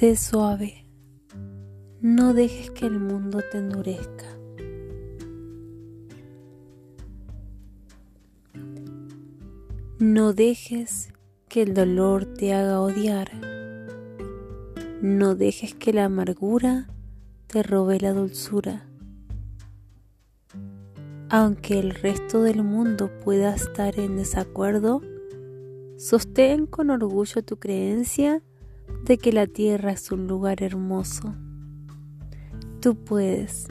Sé suave. No dejes que el mundo te endurezca. No dejes que el dolor te haga odiar. No dejes que la amargura te robe la dulzura. Aunque el resto del mundo pueda estar en desacuerdo, sostén con orgullo tu creencia de que la tierra es un lugar hermoso. Tú puedes.